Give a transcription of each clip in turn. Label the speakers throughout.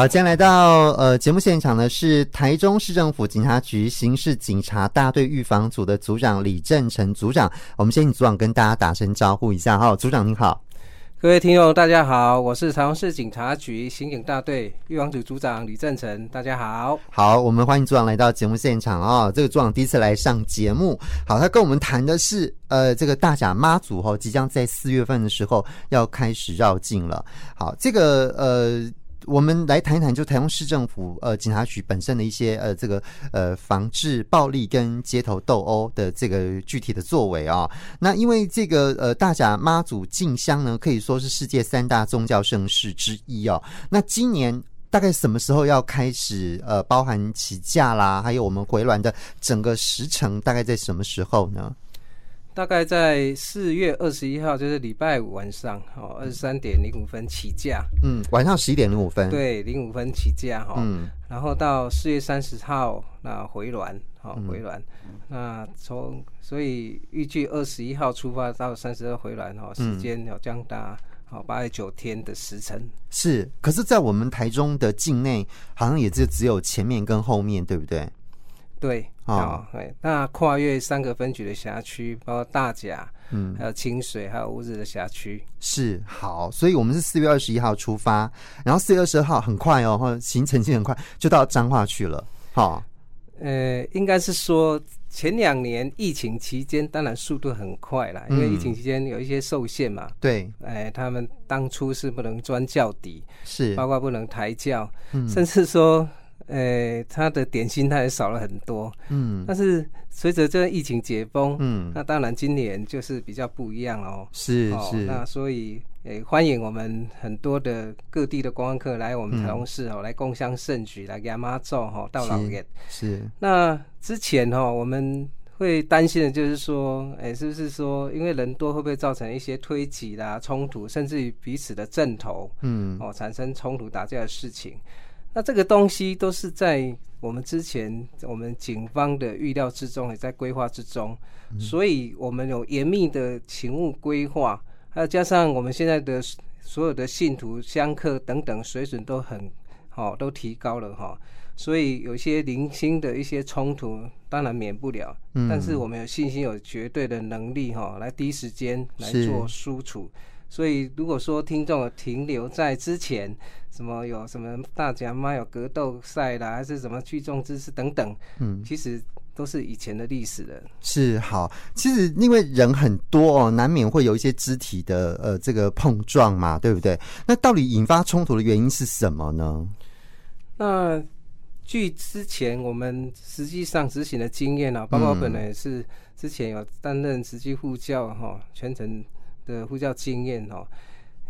Speaker 1: 好，今天来到呃节目现场的，是台中市政府警察局刑事警察大队预防组的组长李正成组长。我们先请组长跟大家打声招呼一下哈，组长您好，
Speaker 2: 各位听众大家好，我是台中市警察局刑警大队预防组组长李正成，大家好。
Speaker 1: 好，我们欢迎组长来到节目现场啊，这个组长第一次来上节目，好，他跟我们谈的是呃这个大甲妈祖哈，即将在四月份的时候要开始绕境了。好，这个呃。我们来谈一谈，就台中市政府呃警察局本身的一些呃这个呃防治暴力跟街头斗殴的这个具体的作为啊、那因为这个呃大甲妈祖进香呢，可以说是世界三大宗教盛事之一哦。那今年大概什么时候要开始呃包含起驾啦，还有我们回銮的整个时程，大概在什么时候呢？
Speaker 2: 大概在四月二十一号，就是礼拜五晚上，哦，二十三点零五分起价。
Speaker 1: 嗯，晚上十一点零五分。
Speaker 2: 对，零五分起价哈。嗯。然后到四月三十号，那回銮，好回銮。那从所以预计二十一号出发到三十二回銮，哈，时间要将达好八十九天的时辰。
Speaker 1: 是，可是，在我们台中的境内，好像也就只有前面跟后面，对不对？
Speaker 2: 对，哦，对，那跨越三个分局的辖区，包括大甲，嗯，还有清水，还有乌日的辖区，
Speaker 1: 是好，所以我们是四月二十一号出发，然后四月二十二号很快哦，行程性很快就到彰化去了，好，
Speaker 2: 呃，应该是说前两年疫情期间，当然速度很快啦，因为疫情期间有一些受限嘛，
Speaker 1: 对，
Speaker 2: 哎，他们当初是不能钻教底，
Speaker 1: 是，
Speaker 2: 包括不能抬轿，嗯，甚至说。呃、欸，他的点心他也少了很多，嗯，但是随着这个疫情解封，嗯，那当然今年就是比较不一样哦，
Speaker 1: 是是，
Speaker 2: 那所以诶、欸，欢迎我们很多的各地的观光客来我们台中市哦，嗯、来共襄盛举，来给妈祖哈到老爷，
Speaker 1: 是。
Speaker 2: 那之前哈，我们会担心的就是说，哎、欸，是不是说因为人多会不会造成一些推挤啦、冲突，甚至于彼此的阵头，嗯，哦，产生冲突打架的事情。那这个东西都是在我们之前我们警方的预料之中，也在规划之中，所以我们有严密的勤务规划，还有加上我们现在的所有的信徒、香客等等水准都很好，都提高了哈，所以有些零星的一些冲突当然免不了，但是我们有信心、有绝对的能力哈，来第一时间来做输出。所以，如果说听众停留在之前，什么有什么大甲妈有格斗赛啦，还是什么聚众滋事等等，嗯，其实都是以前的历史了。
Speaker 1: 是好，其实因为人很多哦，难免会有一些肢体的呃这个碰撞嘛，对不对？那到底引发冲突的原因是什么呢？
Speaker 2: 那据之前我们实际上执行的经验啊，包括我本来也是之前有担任实际护教哈，全程。的呼叫经验哦，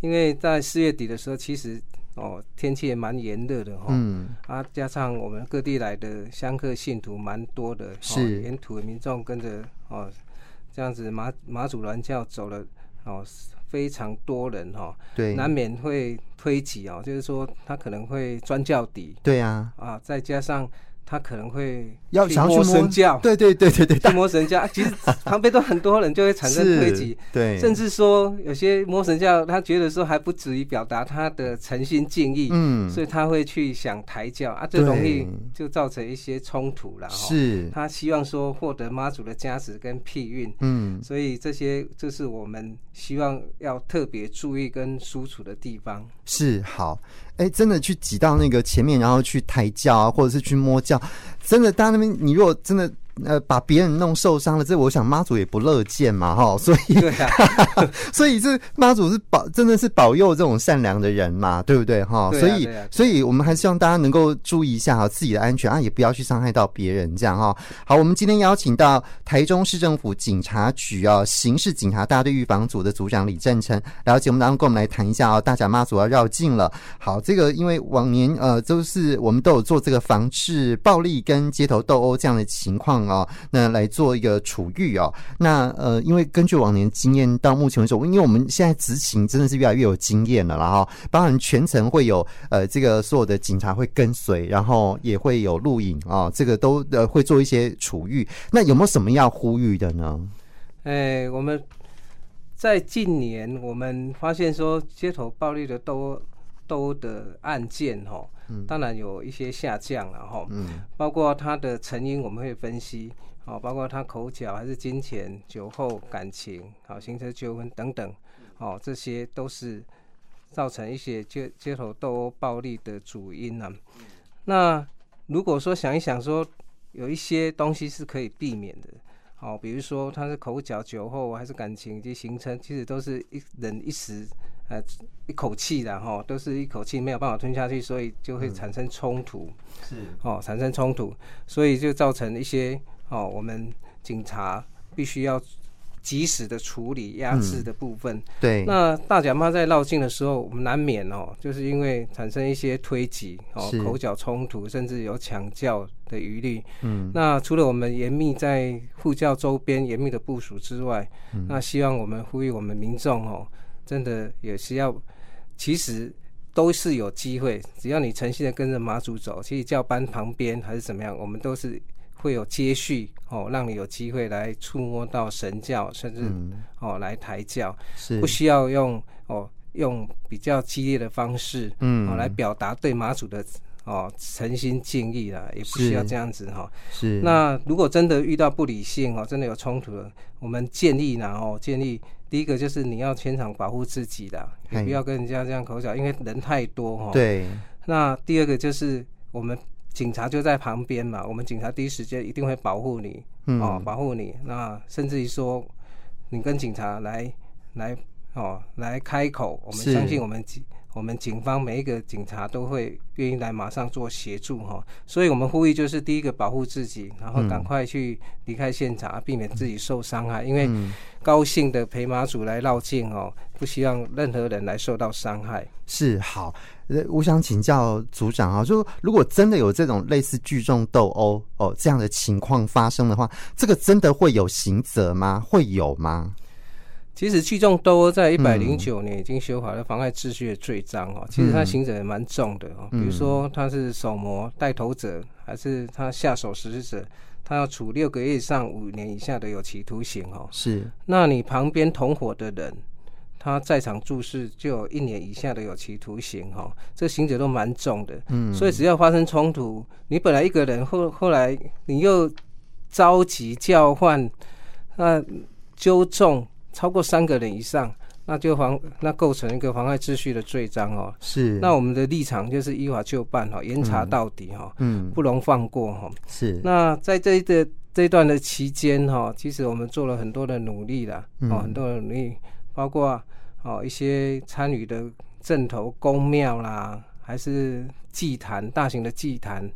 Speaker 2: 因为在四月底的时候，其实哦天气也蛮炎热的哈，嗯。啊，加上我们各地来的香客信徒蛮多的，是沿途的民众跟着哦这样子马马祖銮教走了哦非常多人哈，对，难免会推挤哦，就是说他可能会钻教底，
Speaker 1: 对啊，
Speaker 2: 啊再加上。他可能会
Speaker 1: 要想
Speaker 2: 摸神教，
Speaker 1: 对对对对对，
Speaker 2: 去摸神教。其实旁边都很多人就会产生推挤，
Speaker 1: 对，
Speaker 2: 甚至说有些摸神教，他觉得说还不止于表达他的诚心敬意，嗯，所以他会去想抬轿。啊，这容易就造成一些冲突了。
Speaker 1: 是，
Speaker 2: 他希望说获得妈祖的加持跟庇运，嗯，所以这些就是我们希望要特别注意跟输出的地方。
Speaker 1: 是好。哎、真的去挤到那个前面，然后去抬轿啊，或者是去摸轿，真的，大家那边，你如果真的。呃，把别人弄受伤了，这我想妈祖也不乐见嘛，哈，所以，对啊，所以这妈祖是保，真的是保佑这种善良的人嘛，对不对，哈？所以，所以我们还是希望大家能够注意一下哈，自己的安全啊，也不要去伤害到别人，这样哈。好，我们今天邀请到台中市政府警察局啊，刑事警察大队预防组的组长李振成来到节目当中，跟我们来谈一下啊，大甲妈祖要绕境了。好，这个因为往年呃都是我们都有做这个防治暴力跟街头斗殴这样的情况。哦，那来做一个处遇哦。那呃，因为根据往年经验，到目前为止，因为我们现在执行真的是越来越有经验了，然后当然全程会有呃这个所有的警察会跟随，然后也会有录影啊，这个都呃会做一些处遇。那有没有什么要呼吁的呢？
Speaker 2: 哎、我们在近年我们发现说街头暴力的都斗殴的案件哈，当然有一些下降了哈，嗯，包括它的成因我们会分析，哦，包括他口角还是金钱、酒后感情、好行车纠纷等等，哦，这些都是造成一些街街头斗殴暴力的主因啊。那如果说想一想说，有一些东西是可以避免的，哦，比如说他是口角、酒后还是感情及行车，其实都是一人一时。呃，一口气的哈，都是一口气没有办法吞下去，所以就会产生冲突，是哦，产生冲突，所以就造成一些哦，我们警察必须要及时的处理压制的部分。对，那大甲妈在绕境的时候，我们难免哦，就是因为产生一些推挤哦，口角冲突，甚至有抢教的余力。嗯，那除了我们严密在护教周边严密的部署之外，那希望我们呼吁我们民众哦。真的也需要，其实都是有机会，只要你诚心的跟着马祖走，其实教班旁边还是怎么样，我们都是会有接续哦，让你有机会来触摸到神教，甚至、嗯、哦来抬教，是。不需要用哦用比较激烈的方式，嗯，哦来表达对马祖的哦诚心敬意啦，也不需要这样子哈。是，那如果真的遇到不理性哦，真的有冲突了，我们建议呢哦建议。第一个就是你要全场保护自己的，你不要跟人家这样口角，因为人太多哈。对。那第二个就是我们警察就在旁边嘛，我们警察第一时间一定会保护你，哦，保护你。那甚至于说，你跟警察来来哦来开口，我们相信我们警我们警方每一个警察都会愿意来马上做协助哈。所以我们呼吁就是第一个保护自己，然后赶快去离开现场，避免自己受伤害，因为。高兴的陪马祖来绕境哦，不希望任何人来受到伤害。是好，我想请教组长啊，就如果真的有这种类似聚众斗殴哦这样的情况发生的话，这个真的会有刑责吗？会有吗？其实聚众斗殴在一百零九年已经修好了妨碍秩序的罪章哦，其实他刑责也蛮重的哦，比如说他是首模带头者，还是他下手实施者。他要处六个月以上五年以下的有期徒刑哦。是，那你旁边同伙的人，他在场注视就有一年以下的有期徒刑哦。这个刑责都蛮重的。嗯，所以只要发生冲突，你本来一个人后后来你又召集叫唤，那纠众超过三个人以上。那就妨，那构成一个妨害秩序的罪章哦。是。那我们的立场就是依法就办哈，严查到底哈。嗯。不容放过哈。是。那在这一段的期间哈，其实我们做了很多的努力啦，哦，很多的努力，包括哦一些参与的镇头公庙啦，还是祭坛、大型的祭坛，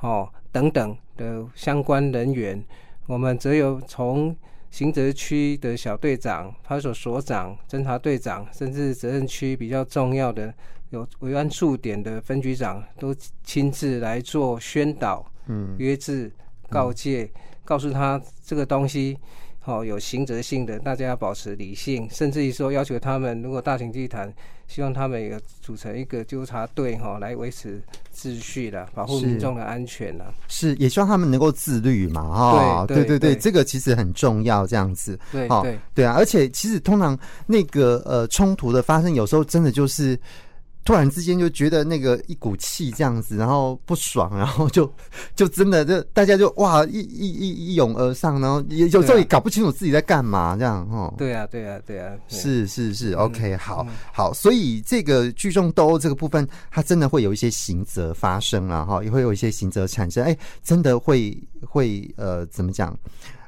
Speaker 2: 哦等等的相关人员，我们则有从。刑责区的小队长、派出所所长、侦查队长，甚至责任区比较重要的有维安驻点的分局长，都亲自来做宣导、嗯，约制、告诫，告诉他这个东西。好，有刑责性的，大家要保持理性，甚至于说要求他们，如果大型祭坛，希望他们也组成一个纠察队，哈，来维持秩序的，保护民众的安全呢。是，也希望他们能够自律嘛，哈。对对对，这个其实很重要，这样子。对对对啊，而且其实通常那个呃冲突的发生，有时候真的就是。突然之间就觉得那个一股气这样子，然后不爽，然后就 就真的就大家就哇一一一一涌而上，然后也有时候也搞不清楚自己在干嘛这样哦。对啊，对啊，对啊，是是是，OK，好好，所以这个聚众斗殴这个部分，它真的会有一些刑责发生了哈，也会有一些刑责产生，哎，真的会会呃怎么讲？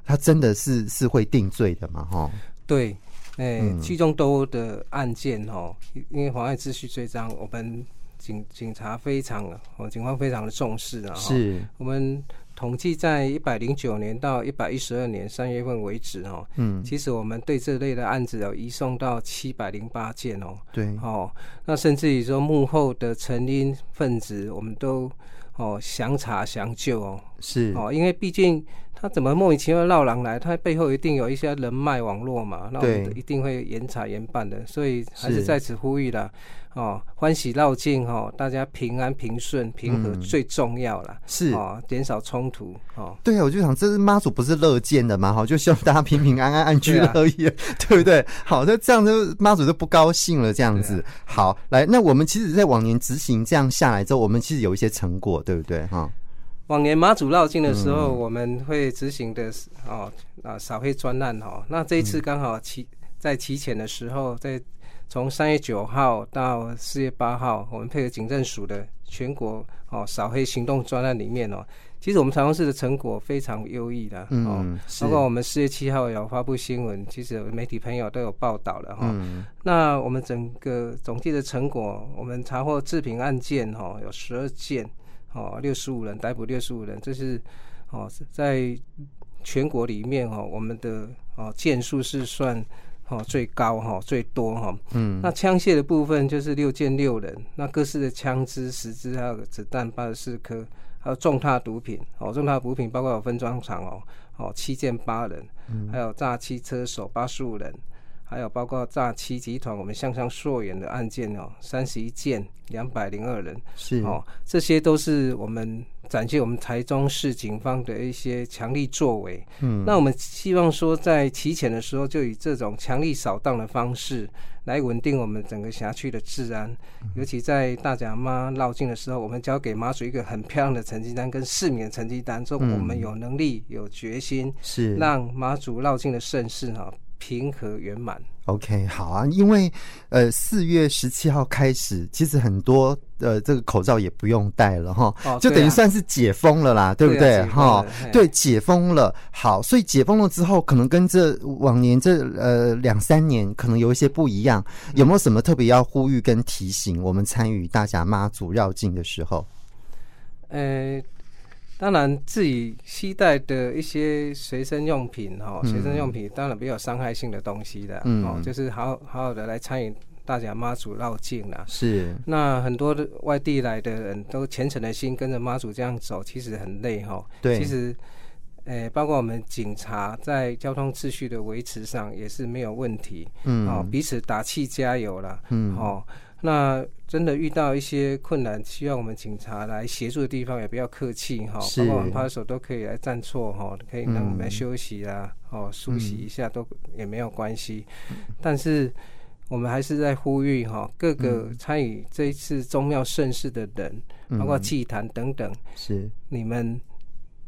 Speaker 2: 它真的是是会定罪的嘛？哈，对。哎，聚众斗殴的案件哦，因为妨碍秩序罪章，我们警警察非常哦，警方非常的重视啊。是，我们统计在一百零九年到一百一十二年三月份为止哦，嗯，其实我们对这类的案子有移送到七百零八件哦。对，哦，那甚至于说幕后的成因分子，我们都哦详查详究哦。是，哦，因为毕竟。他怎么莫名其妙绕狼来？他背后一定有一些人脉网络嘛，那我们一定会严查严办的。所以还是在此呼吁啦。哦，欢喜绕境哦，大家平安平顺平和最重要了，
Speaker 1: 是
Speaker 2: 哦，减少冲突哦。
Speaker 1: 对啊，我就想，这是妈祖不是乐见的嘛，哈，就希望大家平平安安、安居乐业，对，啊、对不对？好，那这样子妈祖就不高兴了，这样子。啊、好，来，那我们其实，在往年执行这样下来之后，我们其实有一些成果，对不对？哈，
Speaker 2: 往年马祖绕境的时候，我们会执行的哦啊扫黑专案哈，那这一次刚好期在期前的时候在。从三月九号到四月八号，我们配合警政署的全国哦扫黑行动专案里面哦，其实我们台中市的成果非常优异的哦，包括我们四月七号有发布新闻，其实媒体朋友都有报道了哈。嗯、那我们整个总计的成果，我们查获制品案件哈有十二件哦，六十五人逮捕六十五人，这是哦在全国里面哦，我们的哦件数是算。哦，最高哈，最多哈。嗯，那枪械的部分就是六件六人，那各式的枪支十支，还有子弹八十四颗，还有重大毒品哦，重大毒品包括有分装厂哦，哦七件八人，还有炸汽车手八十五人。还有包括诈欺集团，我们向上溯源的案件哦，三十一件，两百零二人，
Speaker 1: 是哦，
Speaker 2: 这些都是我们展现我们台中市警方的一些强力作为。嗯，那我们希望说，在提前的时候，就以这种强力扫荡的方式来稳定我们整个辖区的治安。嗯、尤其在大甲妈绕境的时候，我们交给妈祖一个很漂亮的成绩单跟市民的成绩单，说我们有能力、有决心，是让妈祖绕境的盛世哈。平和圆满
Speaker 1: ，OK，好啊，因为呃四月十七号开始，其实很多呃这个口罩也不用戴了哈，哦、就等于算是解封了啦，对，不对？哈，对，解封了。好，所以解封了之后，可能跟这往年这呃两三年可能有一些不一样，有没有什么特别要呼吁跟提醒我们参与大甲妈祖绕境的时候？
Speaker 2: 呃。当然，自己携带的一些随身用品，哈，随身用品当然没有伤害性的东西的，哦，就是好好好的来参与大甲妈祖绕境啦。是。那很多的外地来的人都虔诚的心跟着妈祖这样走，其实很累，哈。对。其实，诶，包括我们警察在交通秩序的维持上也是没有问题。嗯。哦，彼此打气加油了。嗯。哦。那真的遇到一些困难，需要我们警察来协助的地方，也不要客气哈。包括我们派出所都可以来站错哈，可以让我们来休息啊，哦、嗯，梳洗一下都也没有关系。嗯、但是我们还是在呼吁哈，各个参与这一次宗庙盛事的人，嗯、包括祭坛等等，是你们。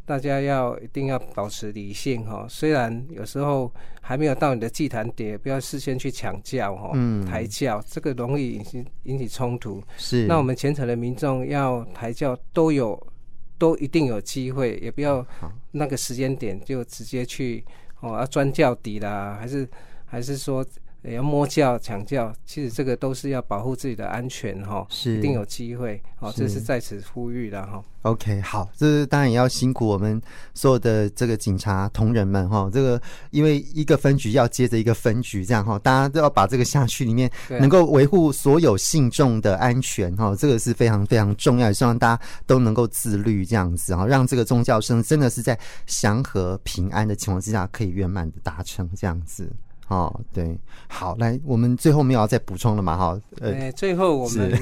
Speaker 2: 大家要一定要保持理性哈，虽然有时候还没有到你的祭坛点，不要事先去抢轿哈，嗯、抬轿这个容易引起引起冲突。是，那我们虔诚的民众要抬轿都有，都一定有机会，也不要那个时间点就直接去哦，要钻轿底啦，还是还是说。也要摸教抢教，其实这个都是要保护自己的安全哈，是一定有机会哦，这是在此呼吁的哈。
Speaker 1: OK，好，这是当然也要辛苦我们所有的这个警察同仁们哈，这个因为一个分局要接着一个分局这样哈，大家都要把这个辖区里面能够维护所有信众的安全哈，这个是非常非常重要，也希望大家都能够自律这样子哈，让这个宗教生真的是在祥和平安的情况之下可以圆满的达成这样子。哦，对，好，来，我们最后没有要再补充了嘛？哈，
Speaker 2: 呃，最后我们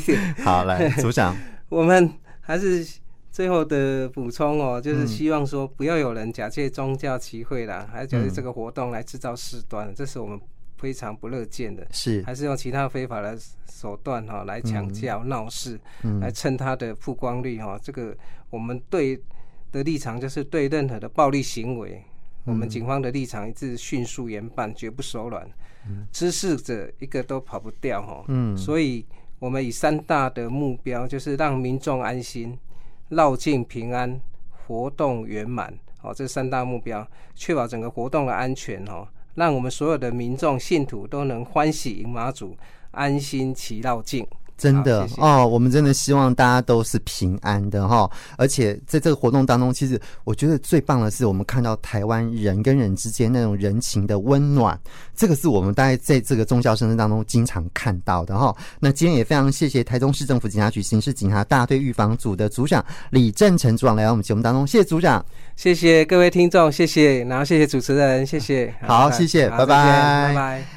Speaker 1: 是好来，组长，
Speaker 2: 我们还是最后的补充哦，就是希望说不要有人假借宗教集会啦，还假借这个活动来制造事端，这是我们非常不乐见的。是，还是用其他非法的手段哈来抢教闹事，嗯来蹭他的曝光率哈。这个我们对的立场就是对任何的暴力行为。我们警方的立场一致，迅速严办，绝不手软。知事者一个都跑不掉哈。嗯，所以我们以三大的目标，就是让民众安心、绕境平安、活动圆满。哦，这三大目标，确保整个活动的安全哦，让我们所有的民众信徒都能欢喜迎妈祖，安心齐绕境。
Speaker 1: 真的哦，我们真的希望大家都是平安的哈。而且在这个活动当中，其实我觉得最棒的是，我们看到台湾人跟人之间那种人情的温暖，这个是我们大概在这个宗教生日当中经常看到的哈。那今天也非常谢谢台中市政府警察局刑事警察大队预防组的组长李正成组长来到我们节目当中，谢谢组长，
Speaker 2: 谢谢各位听众，谢谢，然后谢谢主持人，谢谢，
Speaker 1: 好，谢谢，拜拜，
Speaker 2: 拜拜。